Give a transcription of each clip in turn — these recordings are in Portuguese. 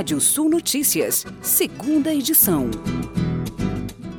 Rádio Sul Notícias, segunda edição.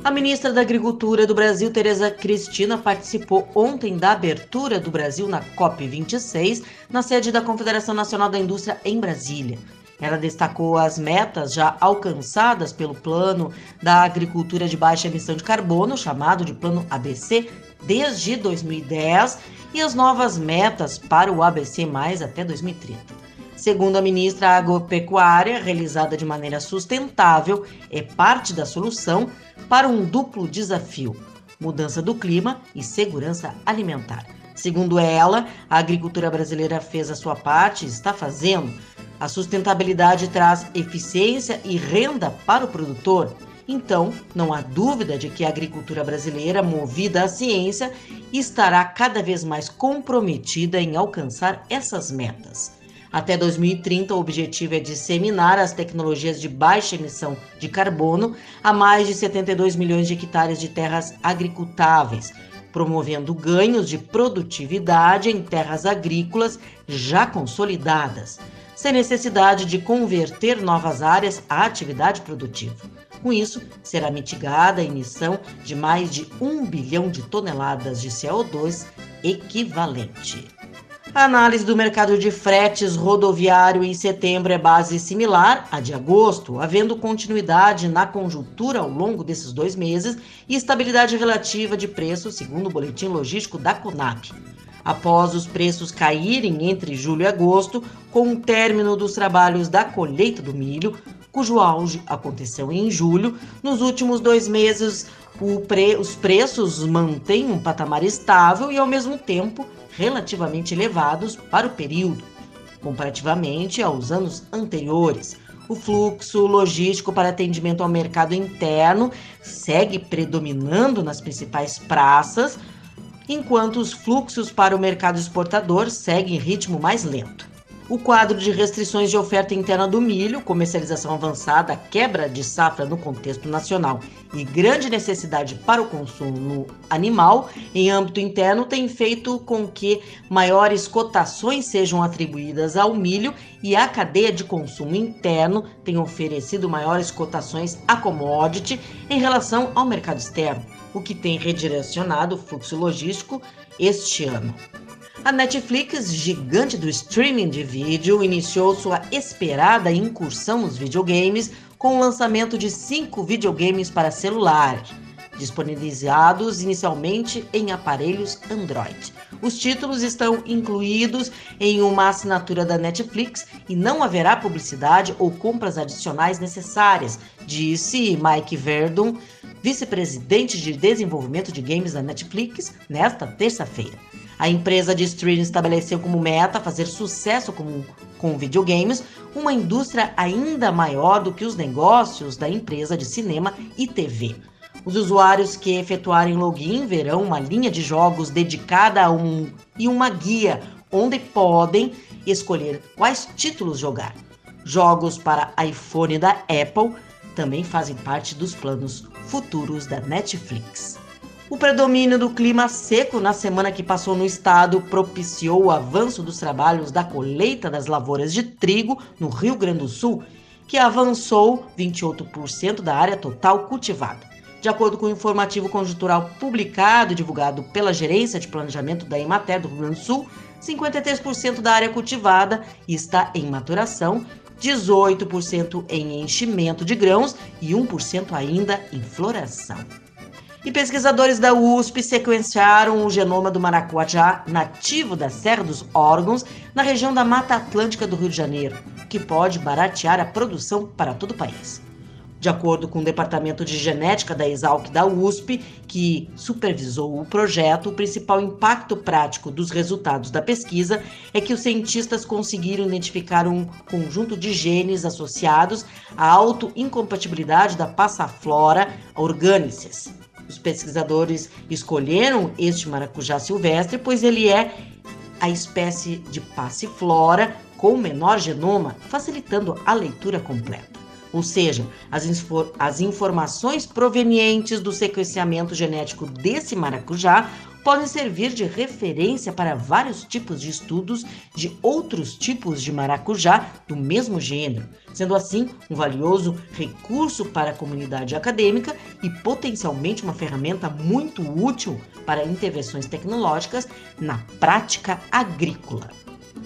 A ministra da Agricultura do Brasil, Tereza Cristina, participou ontem da abertura do Brasil na COP26, na sede da Confederação Nacional da Indústria em Brasília. Ela destacou as metas já alcançadas pelo Plano da Agricultura de Baixa Emissão de Carbono, chamado de Plano ABC, desde 2010, e as novas metas para o ABC até 2030. Segundo a ministra, a agropecuária, realizada de maneira sustentável, é parte da solução para um duplo desafio: mudança do clima e segurança alimentar. Segundo ela, a agricultura brasileira fez a sua parte e está fazendo. A sustentabilidade traz eficiência e renda para o produtor. Então, não há dúvida de que a agricultura brasileira, movida à ciência, estará cada vez mais comprometida em alcançar essas metas. Até 2030, o objetivo é disseminar as tecnologias de baixa emissão de carbono a mais de 72 milhões de hectares de terras agricultáveis, promovendo ganhos de produtividade em terras agrícolas já consolidadas, sem necessidade de converter novas áreas à atividade produtiva. Com isso, será mitigada a emissão de mais de um bilhão de toneladas de CO2 equivalente. A análise do mercado de fretes rodoviário em setembro é base similar à de agosto, havendo continuidade na conjuntura ao longo desses dois meses e estabilidade relativa de preços, segundo o boletim logístico da CONAP. Após os preços caírem entre julho e agosto, com o término dos trabalhos da colheita do milho, cujo auge aconteceu em julho, nos últimos dois meses pre... os preços mantêm um patamar estável e, ao mesmo tempo, relativamente elevados para o período, comparativamente aos anos anteriores. O fluxo logístico para atendimento ao mercado interno segue predominando nas principais praças, enquanto os fluxos para o mercado exportador seguem em ritmo mais lento o quadro de restrições de oferta interna do milho, comercialização avançada, quebra de safra no contexto nacional e grande necessidade para o consumo animal em âmbito interno tem feito com que maiores cotações sejam atribuídas ao milho e a cadeia de consumo interno tem oferecido maiores cotações a commodity em relação ao mercado externo, o que tem redirecionado o fluxo logístico este ano. A Netflix, gigante do streaming de vídeo, iniciou sua esperada incursão nos videogames com o lançamento de cinco videogames para celular, disponibilizados inicialmente em aparelhos Android. Os títulos estão incluídos em uma assinatura da Netflix e não haverá publicidade ou compras adicionais necessárias, disse Mike Verdon, vice-presidente de desenvolvimento de games da Netflix, nesta terça-feira. A empresa de streaming estabeleceu como meta fazer sucesso com, com videogames, uma indústria ainda maior do que os negócios da empresa de cinema e TV. Os usuários que efetuarem login verão uma linha de jogos dedicada a um e uma guia onde podem escolher quais títulos jogar. Jogos para iPhone da Apple também fazem parte dos planos futuros da Netflix. O predomínio do clima seco na semana que passou no estado propiciou o avanço dos trabalhos da colheita das lavouras de trigo no Rio Grande do Sul, que avançou 28% da área total cultivada. De acordo com o informativo conjuntural publicado e divulgado pela Gerência de Planejamento da Emater do Rio Grande do Sul, 53% da área cultivada está em maturação, 18% em enchimento de grãos e 1% ainda em floração. E pesquisadores da USP sequenciaram o genoma do maracuajá nativo da Serra dos Órgãos, na região da Mata Atlântica do Rio de Janeiro, que pode baratear a produção para todo o país. De acordo com o Departamento de Genética da Exalc da USP, que supervisou o projeto, o principal impacto prático dos resultados da pesquisa é que os cientistas conseguiram identificar um conjunto de genes associados à autoincompatibilidade da passaflora orgânices, os pesquisadores escolheram este maracujá silvestre, pois ele é a espécie de passiflora com menor genoma, facilitando a leitura completa. Ou seja, as, as informações provenientes do sequenciamento genético desse maracujá podem servir de referência para vários tipos de estudos de outros tipos de maracujá do mesmo gênero, sendo assim um valioso recurso para a comunidade acadêmica e potencialmente uma ferramenta muito útil para intervenções tecnológicas na prática agrícola.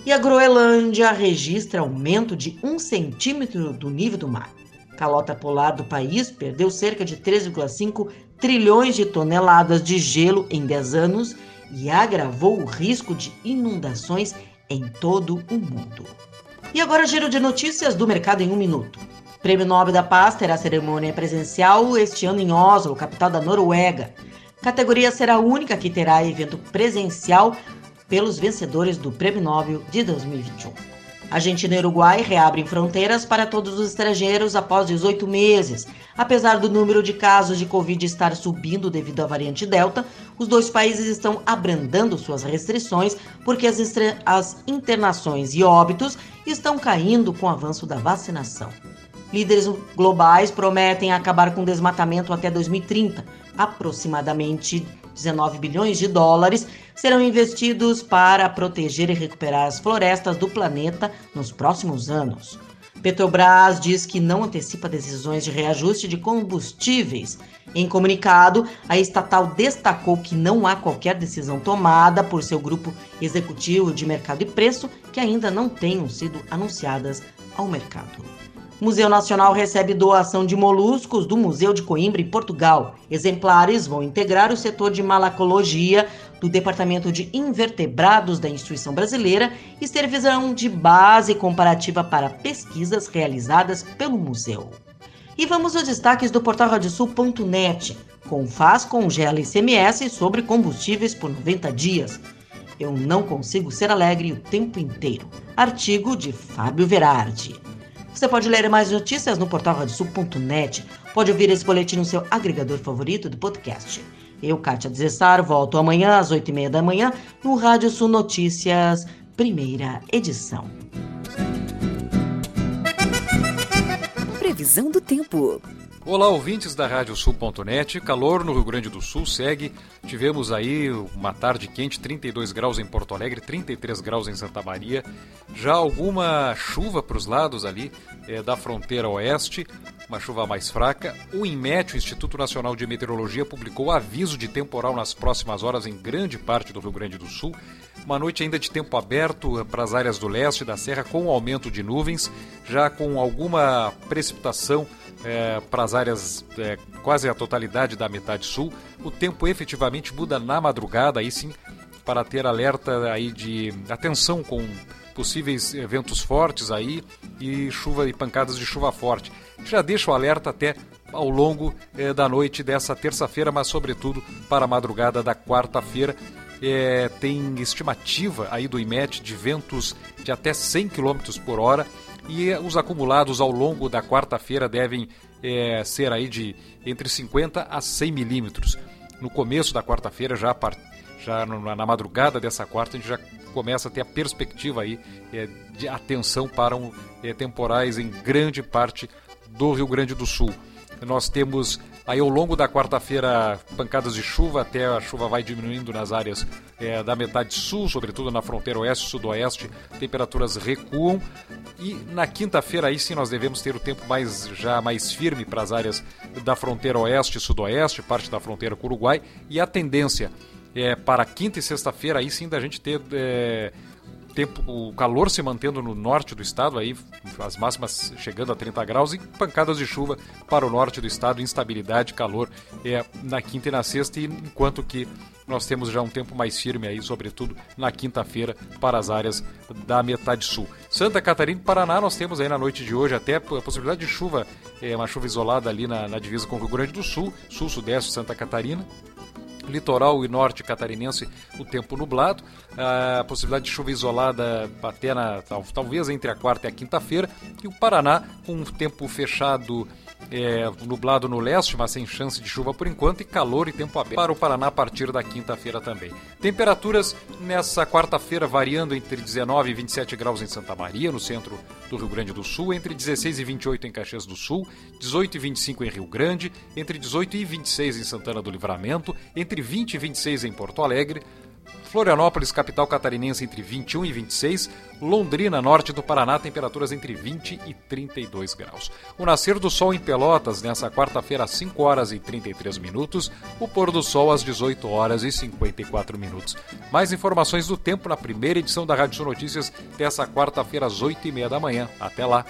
E a Groenlândia registra aumento de um centímetro do nível do mar. Calota polar do país perdeu cerca de 3,5 trilhões de toneladas de gelo em 10 anos e agravou o risco de inundações em todo o mundo. E agora giro de notícias do mercado em um minuto. Prêmio Nobel da Paz terá cerimônia presencial este ano em Oslo, capital da Noruega. Categoria será a única que terá evento presencial pelos vencedores do Prêmio Nobel de 2021. Argentina e Uruguai reabrem fronteiras para todos os estrangeiros após 18 meses. Apesar do número de casos de Covid estar subindo devido à variante Delta, os dois países estão abrandando suas restrições porque as, as internações e óbitos estão caindo com o avanço da vacinação. Líderes globais prometem acabar com o desmatamento até 2030, aproximadamente 19 bilhões de dólares serão investidos para proteger e recuperar as florestas do planeta nos próximos anos. Petrobras diz que não antecipa decisões de reajuste de combustíveis. Em comunicado, a estatal destacou que não há qualquer decisão tomada por seu grupo executivo de mercado e preço que ainda não tenham sido anunciadas ao mercado. Museu Nacional recebe doação de moluscos do Museu de Coimbra, em Portugal. Exemplares vão integrar o setor de malacologia do Departamento de Invertebrados da Instituição Brasileira e servirão de base comparativa para pesquisas realizadas pelo museu. E vamos aos destaques do portal radiosul.net. Confaz congela ICMS sobre combustíveis por 90 dias. Eu não consigo ser alegre o tempo inteiro. Artigo de Fábio Verardi. Você pode ler mais notícias no portal radiosul.net. Pode ouvir esse boletim no seu agregador favorito do podcast. Eu, Kátia Desessar, volto amanhã às 8h30 da manhã no Rádio Sul Notícias, primeira edição. Previsão do tempo. Olá, ouvintes da Radiosul.net. Calor no Rio Grande do Sul segue. Tivemos aí uma tarde quente, 32 graus em Porto Alegre, 33 graus em Santa Maria. Já alguma chuva para os lados ali é, da fronteira oeste, uma chuva mais fraca. O INMET, o Instituto Nacional de Meteorologia, publicou aviso de temporal nas próximas horas em grande parte do Rio Grande do Sul. Uma noite ainda de tempo aberto para as áreas do leste da serra, com aumento de nuvens, já com alguma precipitação é, para as áreas é, quase a totalidade da metade sul. O tempo efetivamente muda na madrugada, aí sim, para ter alerta aí de atenção com possíveis ventos fortes aí e chuva e pancadas de chuva forte. Já deixa o alerta até ao longo é, da noite dessa terça-feira, mas sobretudo para a madrugada da quarta-feira. É, tem estimativa aí do IMET de ventos de até 100 km por hora e os acumulados ao longo da quarta-feira devem é, ser aí de entre 50 a 100 milímetros. No começo da quarta-feira, já, já na madrugada dessa quarta, a gente já começa a ter a perspectiva aí de atenção para um, temporais em grande parte do Rio Grande do Sul. Nós temos Aí ao longo da quarta-feira, pancadas de chuva, até a chuva vai diminuindo nas áreas é, da metade sul, sobretudo na fronteira oeste e sudoeste, temperaturas recuam. E na quinta-feira aí sim nós devemos ter o tempo mais já mais firme para as áreas da fronteira oeste e sudoeste, parte da fronteira com o Uruguai, e a tendência é para quinta e sexta-feira aí sim da gente ter é, tempo, o calor se mantendo no norte do estado, aí as máximas chegando a 30 graus e pancadas de chuva para o norte do estado, instabilidade, calor é, na quinta e na sexta, e enquanto que nós temos já um tempo mais firme aí, sobretudo na quinta-feira, para as áreas da metade sul. Santa Catarina e Paraná, nós temos aí na noite de hoje até a possibilidade de chuva, é, uma chuva isolada ali na, na divisa com o Rio Grande do Sul, sul-sudeste Santa Catarina, litoral e norte catarinense o tempo nublado, a possibilidade de chuva isolada até na, talvez entre a quarta e a quinta-feira, e o Paraná com o tempo fechado é, nublado no leste, mas sem chance de chuva por enquanto, e calor e tempo aberto para o Paraná a partir da quinta-feira também. Temperaturas nessa quarta-feira variando entre 19 e 27 graus em Santa Maria, no centro do Rio Grande do Sul, entre 16 e 28 em Caxias do Sul, 18 e 25 em Rio Grande, entre 18 e 26 em Santana do Livramento, entre 20 e 26 em Porto Alegre, Florianópolis, capital catarinense, entre 21 e 26. Londrina, norte do Paraná, temperaturas entre 20 e 32 graus. O nascer do sol em Pelotas, nessa quarta-feira, às 5 horas e 33 minutos. O pôr do sol às 18 horas e 54 minutos. Mais informações do tempo na primeira edição da Rádio Sul Notícias, dessa quarta-feira, às 8 e meia da manhã. Até lá.